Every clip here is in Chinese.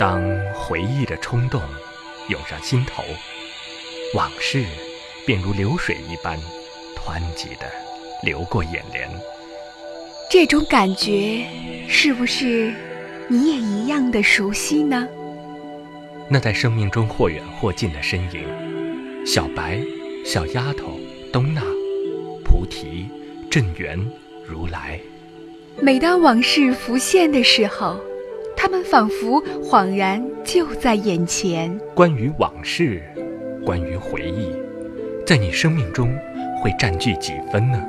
当回忆的冲动涌上心头，往事便如流水一般湍急地流过眼帘。这种感觉是不是你也一样的熟悉呢？那在生命中或远或近的身影，小白、小丫头、东娜、菩提、镇元、如来。每当往事浮现的时候，他们仿佛恍然就在眼前。关于往事，关于回忆，在你生命中会占据几分呢？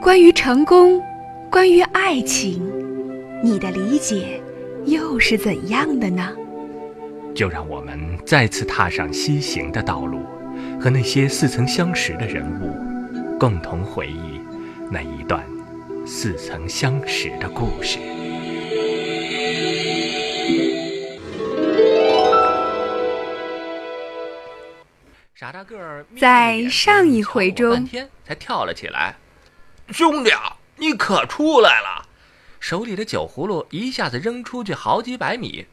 关于成功，关于爱情，你的理解又是怎样的呢？就让我们再次踏上西行的道路，和那些似曾相识的人物，共同回忆那一段似曾相识的故事。在上一回中才跳了起来，兄弟，你可出来了！手里的酒葫芦一下子扔出去好几百米。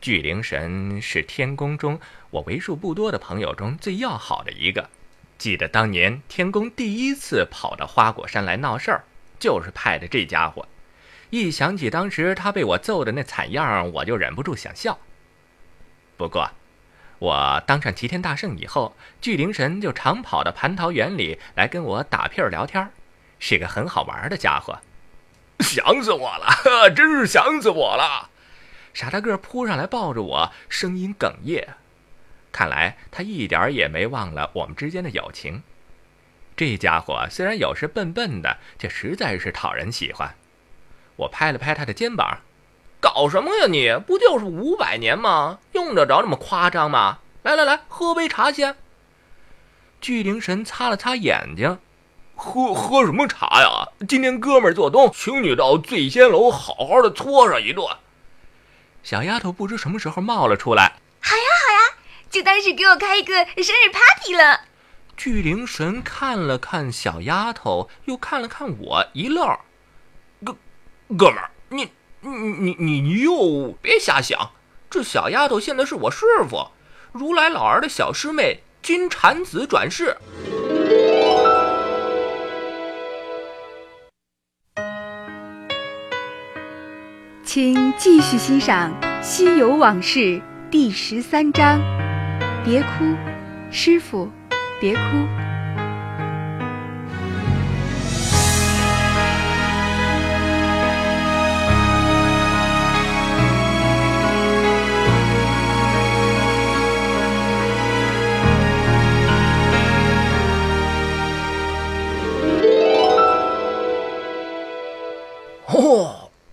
巨灵神是天宫中我为数不多的朋友中最要好的一个。记得当年天宫第一次跑到花果山来闹事儿，就是派的这家伙。一想起当时他被我揍的那惨样，我就忍不住想笑。不过，我当上齐天大圣以后，巨灵神就常跑到蟠桃园里来跟我打屁儿聊天，是个很好玩的家伙。想死我了，真是想死我了！傻大个扑上来抱着我，声音哽咽。看来他一点也没忘了我们之间的友情。这家伙虽然有时笨笨的，却实在是讨人喜欢。我拍了拍他的肩膀：“搞什么呀你？不就是五百年吗？用得着那么夸张吗？来来来，喝杯茶先。”巨灵神擦了擦眼睛：“喝喝什么茶呀？今天哥们儿做东，请你到醉仙楼好好的搓上一顿。”小丫头不知什么时候冒了出来，好呀好呀，就当是给我开一个生日 party 了。巨灵神看了看小丫头，又看了看我，一愣：“哥，哥们儿，你你你你又别瞎想，这小丫头现在是我师傅，如来老儿的小师妹金蝉子转世。”请继续欣赏《西游往事》第十三章。别哭，师傅，别哭。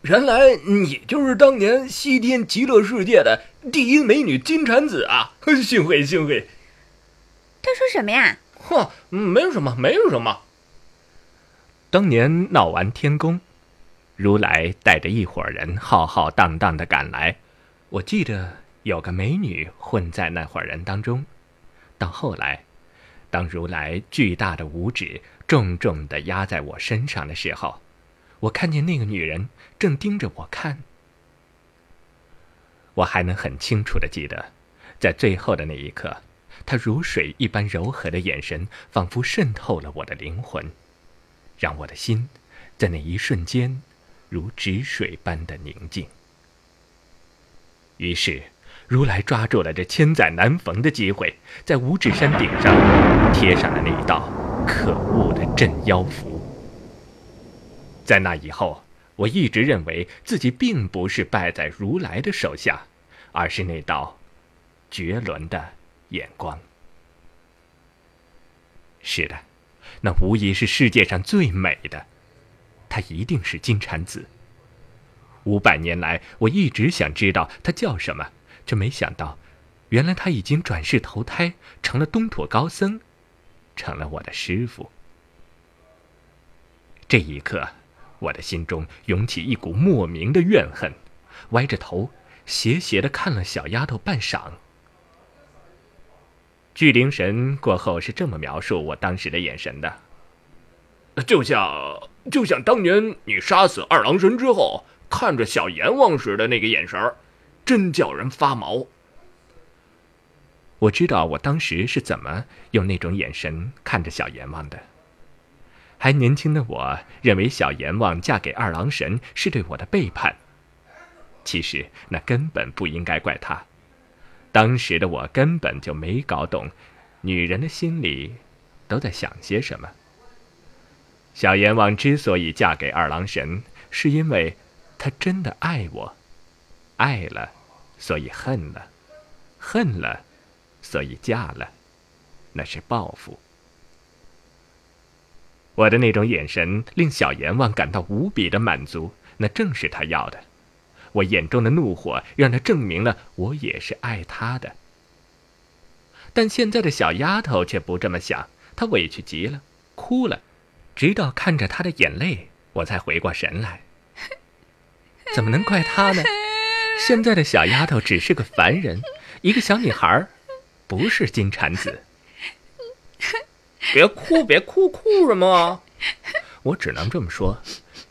原来你就是当年西天极乐世界的第一美女金蝉子啊！幸 会幸会。他说什么呀？哼，没有什么，没有什么。当年闹完天宫，如来带着一伙人浩浩荡荡的赶来，我记得有个美女混在那伙人当中。到后来，当如来巨大的五指重重的压在我身上的时候，我看见那个女人正盯着我看。我还能很清楚的记得，在最后的那一刻，她如水一般柔和的眼神，仿佛渗透了我的灵魂，让我的心在那一瞬间如止水般的宁静。于是，如来抓住了这千载难逢的机会，在五指山顶上贴上了那一道可恶的镇妖符。在那以后，我一直认为自己并不是败在如来的手下，而是那道绝伦的眼光。是的，那无疑是世界上最美的，她一定是金蝉子。五百年来，我一直想知道她叫什么，却没想到，原来她已经转世投胎成了东土高僧，成了我的师傅。这一刻。我的心中涌起一股莫名的怨恨，歪着头，斜斜的看了小丫头半晌。巨灵神过后是这么描述我当时的眼神的：就像就像当年你杀死二郎神之后，看着小阎王时的那个眼神真叫人发毛。我知道我当时是怎么用那种眼神看着小阎王的。还年轻的我认为小阎王嫁给二郎神是对我的背叛。其实那根本不应该怪他。当时的我根本就没搞懂，女人的心里都在想些什么。小阎王之所以嫁给二郎神，是因为他真的爱我，爱了，所以恨了，恨了。所以嫁了，那是报复。我的那种眼神令小阎王感到无比的满足，那正是他要的。我眼中的怒火让他证明了我也是爱他的。但现在的小丫头却不这么想，她委屈极了，哭了，直到看着她的眼泪，我才回过神来。怎么能怪她呢？现在的小丫头只是个凡人，一个小女孩不是金蝉子，别哭，别哭，哭什么？我只能这么说，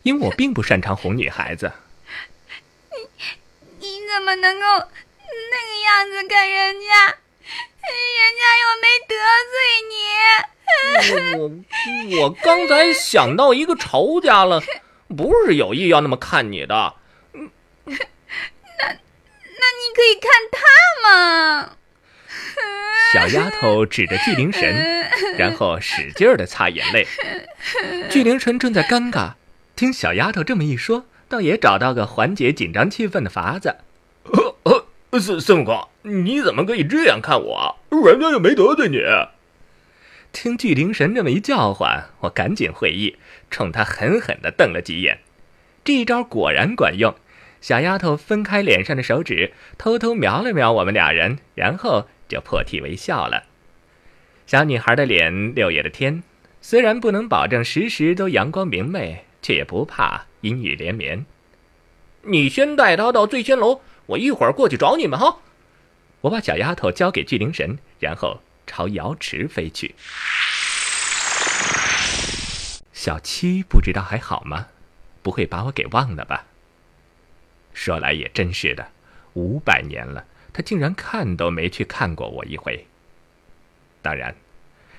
因为我并不擅长哄女孩子。你你怎么能够那个样子看人家？人家又没得罪你。我我刚才想到一个仇家了，不是有意要那么看你的。那那你可以看他吗？小丫头指着巨灵神，然后使劲儿的擦眼泪。巨灵神正在尴尬，听小丫头这么一说，倒也找到个缓解紧张气氛的法子。孙孙悟空，你怎么可以这样看我？人家又没得罪你。听巨灵神这么一叫唤，我赶紧会意，冲他狠狠的瞪了几眼。这一招果然管用。小丫头分开脸上的手指，偷偷瞄了瞄我们俩人，然后。就破涕为笑了。小女孩的脸，六月的天，虽然不能保证时时都阳光明媚，却也不怕阴雨连绵。你先带她到醉仙楼，我一会儿过去找你们哈。我把小丫头交给巨灵神，然后朝瑶池飞去。小七不知道还好吗？不会把我给忘了吧？说来也真是的，五百年了。他竟然看都没去看过我一回。当然，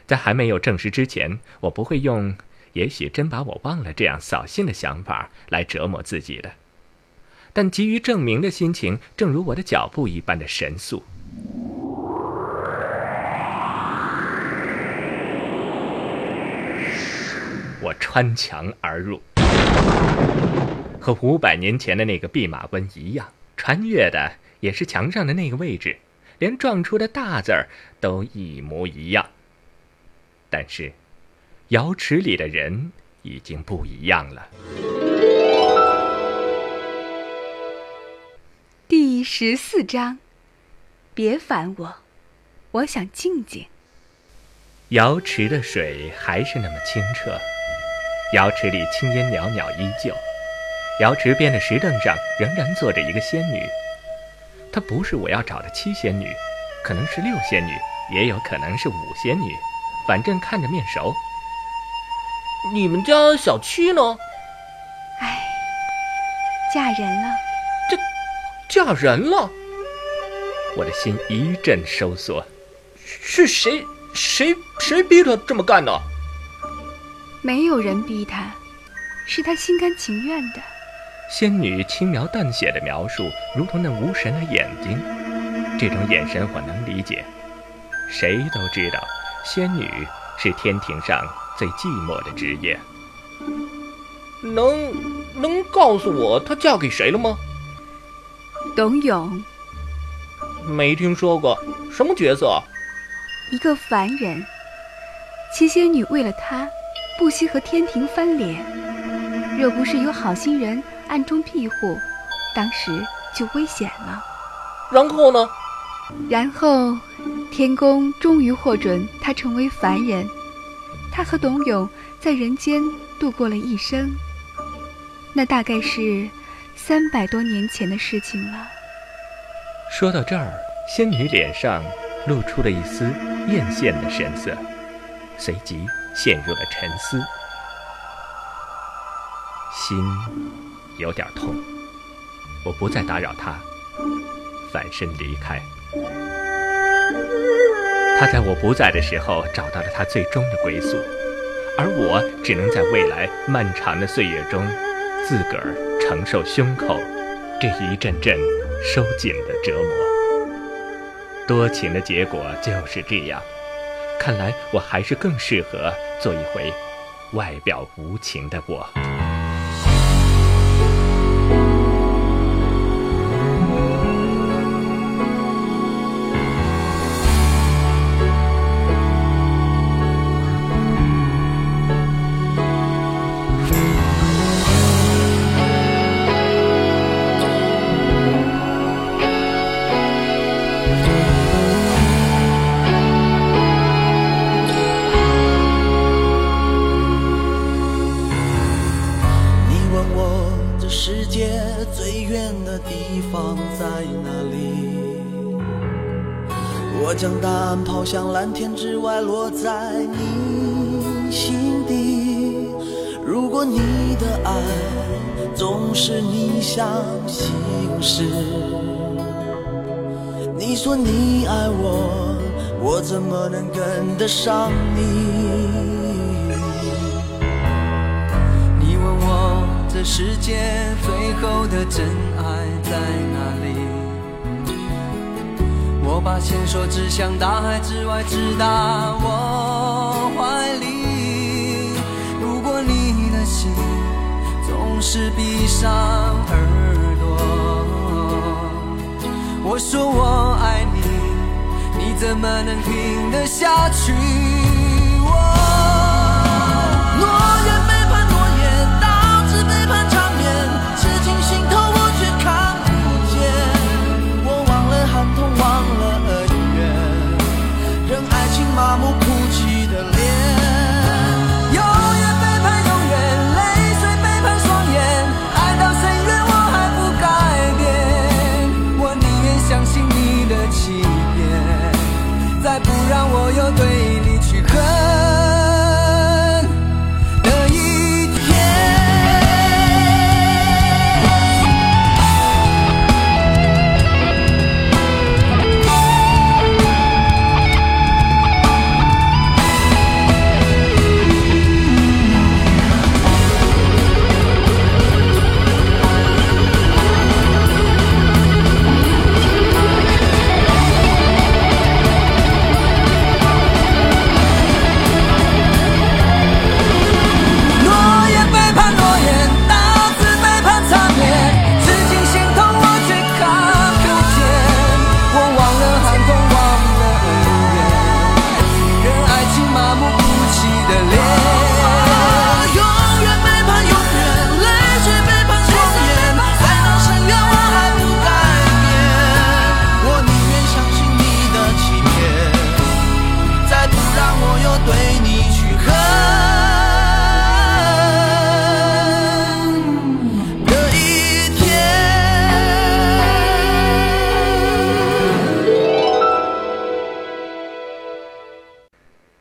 在还没有证实之前，我不会用“也许真把我忘了”这样扫兴的想法来折磨自己的。但急于证明的心情，正如我的脚步一般的神速。我穿墙而入，和五百年前的那个弼马温一样，穿越的。也是墙上的那个位置，连撞出的大字儿都一模一样。但是，瑶池里的人已经不一样了。第十四章，别烦我，我想静静。瑶池的水还是那么清澈，瑶池里青烟袅袅依旧，瑶池边的石凳上仍然坐着一个仙女。她不是我要找的七仙女，可能是六仙女，也有可能是五仙女，反正看着面熟。你们家小七呢？唉，嫁人了。这，嫁人了？我的心一阵收缩。是谁？谁？谁逼她这么干的？没有人逼她，是她心甘情愿的。仙女轻描淡写的描述，如同那无神的眼睛。这种眼神我能理解。谁都知道，仙女是天庭上最寂寞的职业。能能告诉我她嫁给谁了吗？董永。没听说过，什么角色？一个凡人。七仙女为了他，不惜和天庭翻脸。若不是有好心人。暗中庇护，当时就危险了。然后呢？然后，天宫终于获准他成为凡人。他和董永在人间度过了一生。那大概是三百多年前的事情了。说到这儿，仙女脸上露出了一丝艳羡的神色，随即陷入了沉思。心。有点痛，我不再打扰他，反身离开。他在我不在的时候找到了他最终的归宿，而我只能在未来漫长的岁月中，自个儿承受胸口这一阵阵收紧的折磨。多情的结果就是这样，看来我还是更适合做一回外表无情的我。在哪里？我将答案抛向蓝天之外，落在你心底。如果你的爱总是逆向行驶，你说你爱我，我怎么能跟得上你？你问我这世界最后的真爱在哪里？我把线索指向大海之外，直达我怀里。如果你的心总是闭上耳朵，我说我爱你，你怎么能听得下去？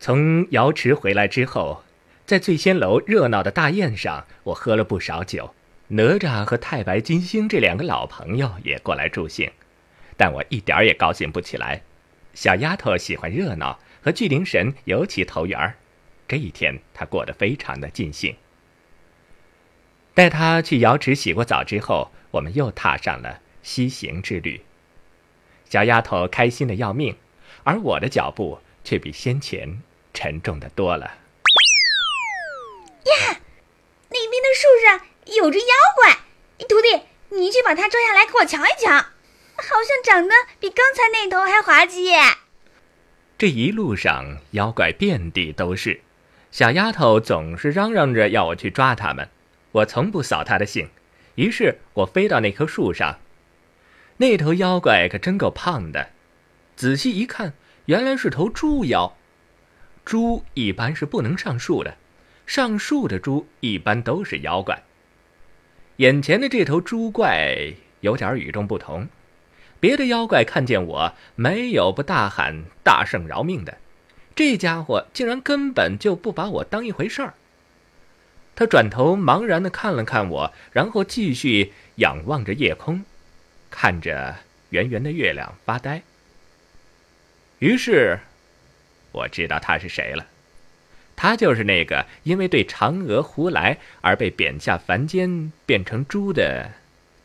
从瑶池回来之后，在醉仙楼热闹的大宴上，我喝了不少酒。哪吒和太白金星这两个老朋友也过来助兴，但我一点儿也高兴不起来。小丫头喜欢热闹，和巨灵神尤其投缘儿。这一天，她过得非常的尽兴。带她去瑶池洗过澡之后，我们又踏上了西行之旅。小丫头开心的要命，而我的脚步却比先前。沉重的多了。呀，那边的树上有只妖怪，徒弟，你去把它抓下来给我瞧一瞧，好像长得比刚才那头还滑稽。这一路上妖怪遍地都是，小丫头总是嚷嚷着要我去抓它们，我从不扫她的兴，于是我飞到那棵树上，那头妖怪可真够胖的，仔细一看，原来是头猪妖。猪一般是不能上树的，上树的猪一般都是妖怪。眼前的这头猪怪有点与众不同，别的妖怪看见我没有不大喊“大圣饶命”的，这家伙竟然根本就不把我当一回事儿。他转头茫然的看了看我，然后继续仰望着夜空，看着圆圆的月亮发呆。于是，我知道他是谁了。他就是那个因为对嫦娥胡来而被贬下凡间变成猪的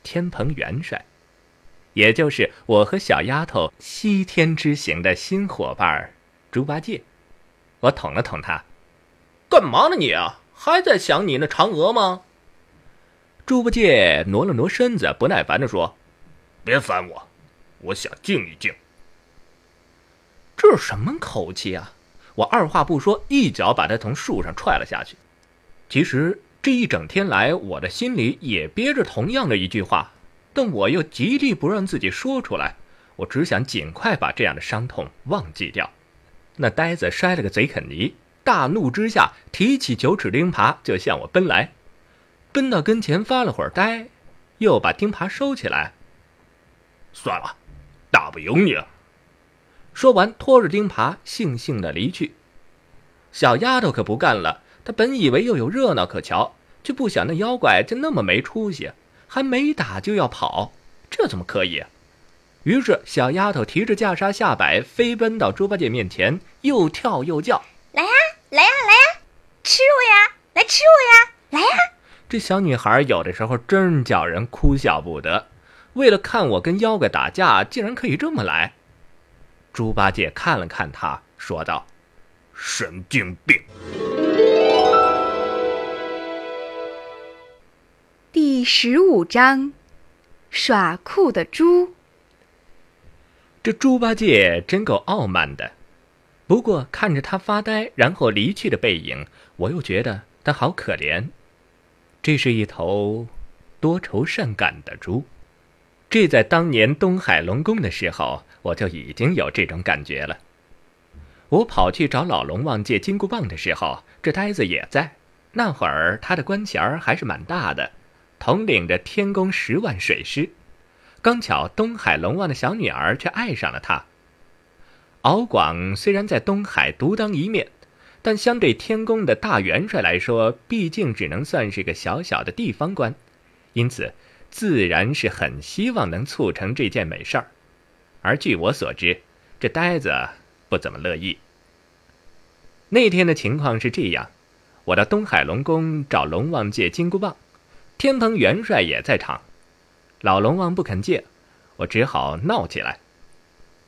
天蓬元帅，也就是我和小丫头西天之行的新伙伴猪八戒。我捅了捅他：“干嘛呢你啊？还在想你那嫦娥吗？”猪八戒挪了挪身子，不耐烦地说：“别烦我，我想静一静。”这是什么口气啊？我二话不说，一脚把他从树上踹了下去。其实这一整天来，我的心里也憋着同样的一句话，但我又极力不让自己说出来。我只想尽快把这样的伤痛忘记掉。那呆子摔了个嘴啃泥，大怒之下提起九齿钉耙就向我奔来。奔到跟前发了会儿呆，又把钉耙收起来。算了，打不赢你了。说完，拖着钉耙悻悻的离去。小丫头可不干了，她本以为又有热闹可瞧，却不想那妖怪就那么没出息，还没打就要跑，这怎么可以？于是，小丫头提着袈裟下摆，飞奔到猪八戒面前，又跳又叫：“来呀，来呀，来呀，吃我呀！来吃我呀！来呀！”这小女孩有的时候真叫人哭笑不得。为了看我跟妖怪打架，竟然可以这么来。猪八戒看了看他，说道：“神经病。”第十五章，耍酷的猪。这猪八戒真够傲慢的，不过看着他发呆然后离去的背影，我又觉得他好可怜。这是一头多愁善感的猪，这在当年东海龙宫的时候，我就已经有这种感觉了。我跑去找老龙王借金箍棒的时候，这呆子也在。那会儿他的官衔儿还是蛮大的，统领着天宫十万水师。刚巧东海龙王的小女儿却爱上了他。敖广虽然在东海独当一面。但相对天宫的大元帅来说，毕竟只能算是个小小的地方官，因此自然是很希望能促成这件美事儿。而据我所知，这呆子不怎么乐意。那天的情况是这样：我到东海龙宫找龙王借金箍棒，天蓬元帅也在场，老龙王不肯借，我只好闹起来。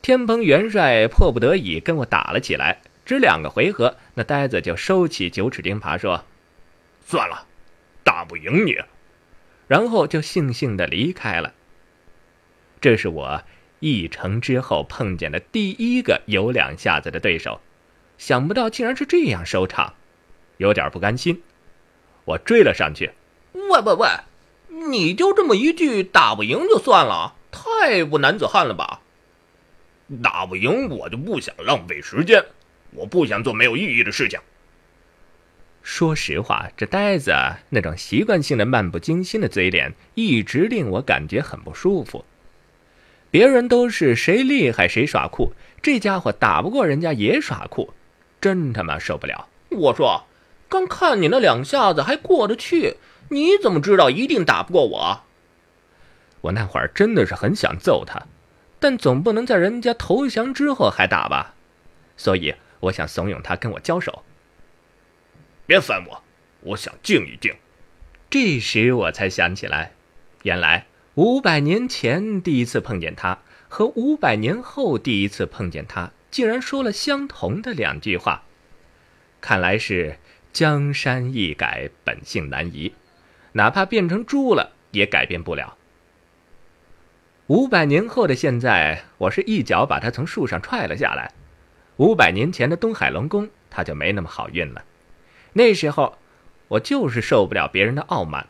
天蓬元帅迫不得已跟我打了起来。只两个回合，那呆子就收起九齿钉耙，说：“算了，打不赢你。”然后就悻悻的离开了。这是我一城之后碰见的第一个有两下子的对手，想不到竟然是这样收场，有点不甘心。我追了上去：“喂喂喂，你就这么一句打不赢就算了，太不男子汉了吧？打不赢我就不想浪费时间。”我不想做没有意义的事情。说实话，这呆子那种习惯性的漫不经心的嘴脸，一直令我感觉很不舒服。别人都是谁厉害谁耍酷，这家伙打不过人家也耍酷，真他妈受不了！我说，刚看你那两下子还过得去，你怎么知道一定打不过我？我那会儿真的是很想揍他，但总不能在人家投降之后还打吧，所以。我想怂恿他跟我交手。别烦我，我想静一静。这时我才想起来，原来五百年前第一次碰见他，和五百年后第一次碰见他，竟然说了相同的两句话。看来是江山易改，本性难移，哪怕变成猪了，也改变不了。五百年后的现在，我是一脚把他从树上踹了下来。五百年前的东海龙宫，他就没那么好运了。那时候，我就是受不了别人的傲慢，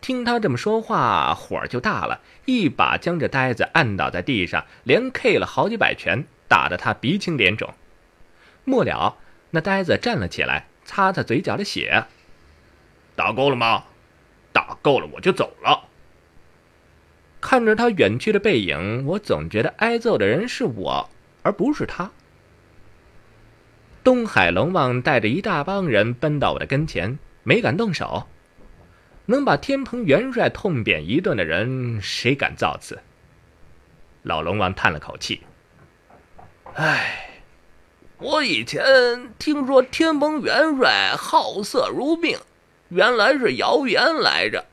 听他这么说话，火就大了，一把将这呆子按倒在地上，连 K 了好几百拳，打得他鼻青脸肿。末了，那呆子站了起来，擦擦嘴角的血。打够了吗？打够了，我就走了。看着他远去的背影，我总觉得挨揍的人是我，而不是他。东海龙王带着一大帮人奔到我的跟前，没敢动手。能把天蓬元帅痛扁一顿的人，谁敢造次？老龙王叹了口气：“唉，我以前听说天蓬元帅好色如命，原来是谣言来着。”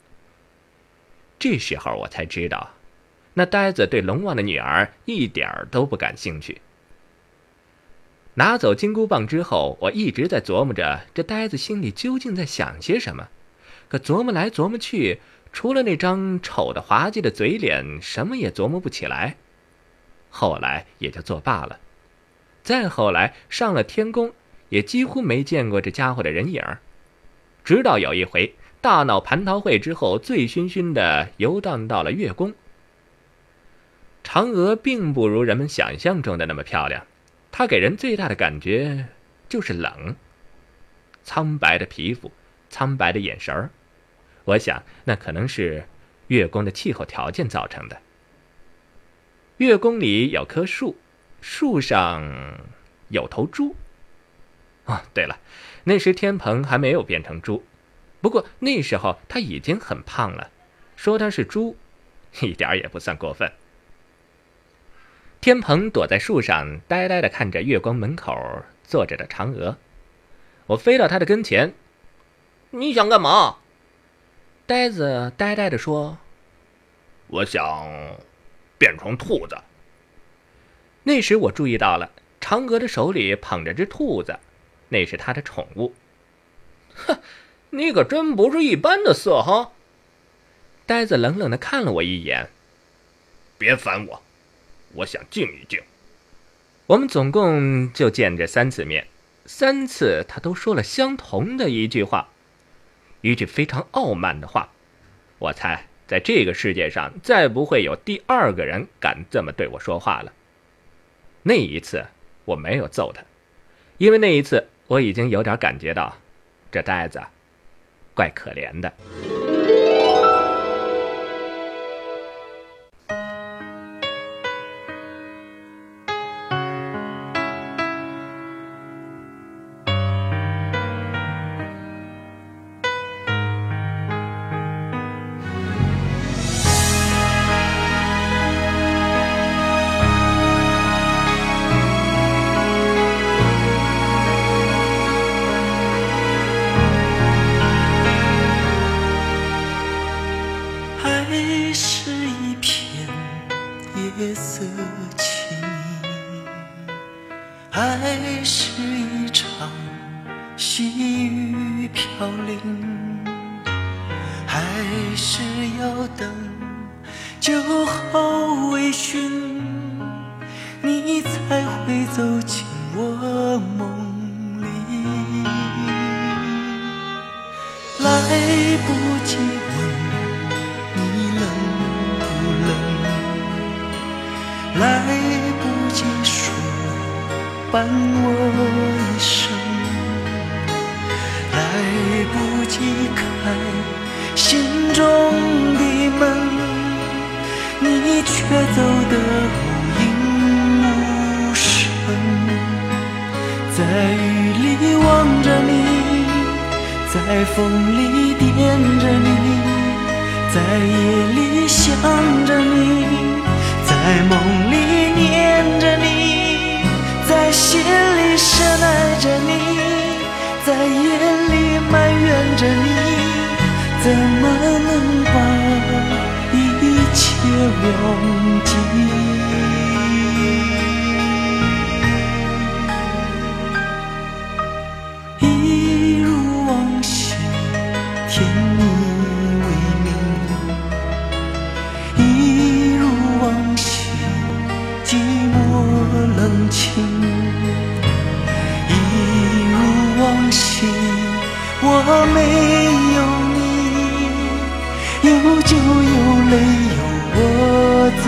这时候我才知道，那呆子对龙王的女儿一点都不感兴趣。拿走金箍棒之后，我一直在琢磨着这呆子心里究竟在想些什么，可琢磨来琢磨去。除了那张丑的滑稽的嘴脸，什么也琢磨不起来。后来也就作罢了。再后来上了天宫，也几乎没见过这家伙的人影直到有一回大闹蟠桃会之后，醉醺醺的游荡到了月宫。嫦娥并不如人们想象中的那么漂亮，他给人最大的感觉就是冷。苍白的皮肤，苍白的眼神儿。我想，那可能是月宫的气候条件造成的。月宫里有棵树，树上有头猪。哦，对了，那时天蓬还没有变成猪，不过那时候他已经很胖了，说他是猪，一点也不算过分。天蓬躲在树上，呆呆的看着月光门口坐着的嫦娥。我飞到他的跟前，你想干嘛？呆子呆呆的说：“我想变成兔子。”那时我注意到了，嫦娥的手里捧着只兔子，那是她的宠物。哼，你可真不是一般的色哈！呆子冷冷的看了我一眼：“别烦我，我想静一静。”我们总共就见这三次面，三次他都说了相同的一句话。一句非常傲慢的话，我猜在这个世界上再不会有第二个人敢这么对我说话了。那一次我没有揍他，因为那一次我已经有点感觉到，这呆子怪可怜的。还是要等酒后微醺你才会走进我梦里来不及问你冷不冷？来不及说伴我一生。来不及看心中的门，你却走得无影无声。在雨里望着你，在风里惦着你，在夜里想着你，在梦怎么能把一切忘记？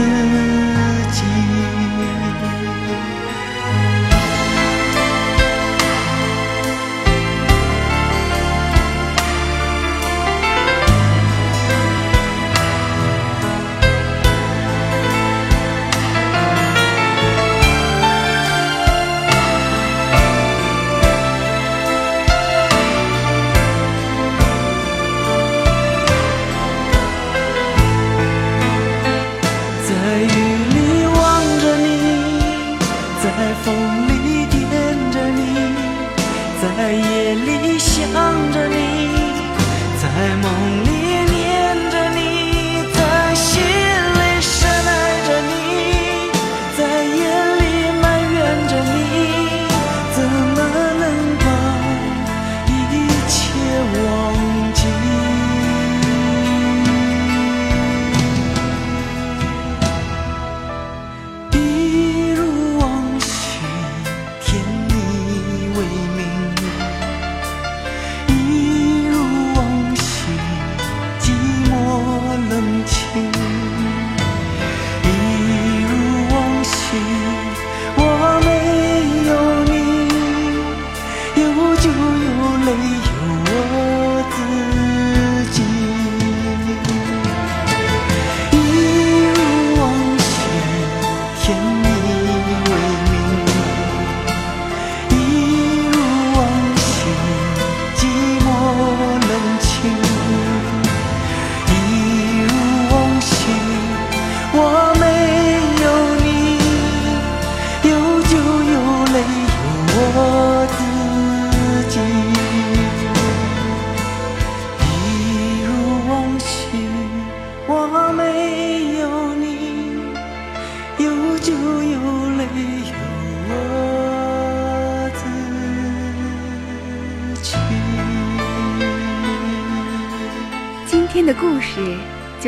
有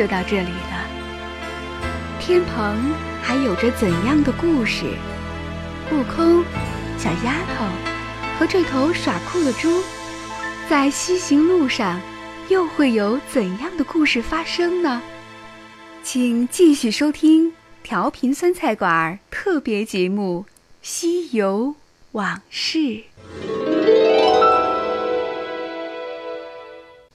就到这里了。天蓬还有着怎样的故事？悟空、小丫头和这头耍酷的猪，在西行路上又会有怎样的故事发生呢？请继续收听调频酸菜馆特别节目《西游往事》。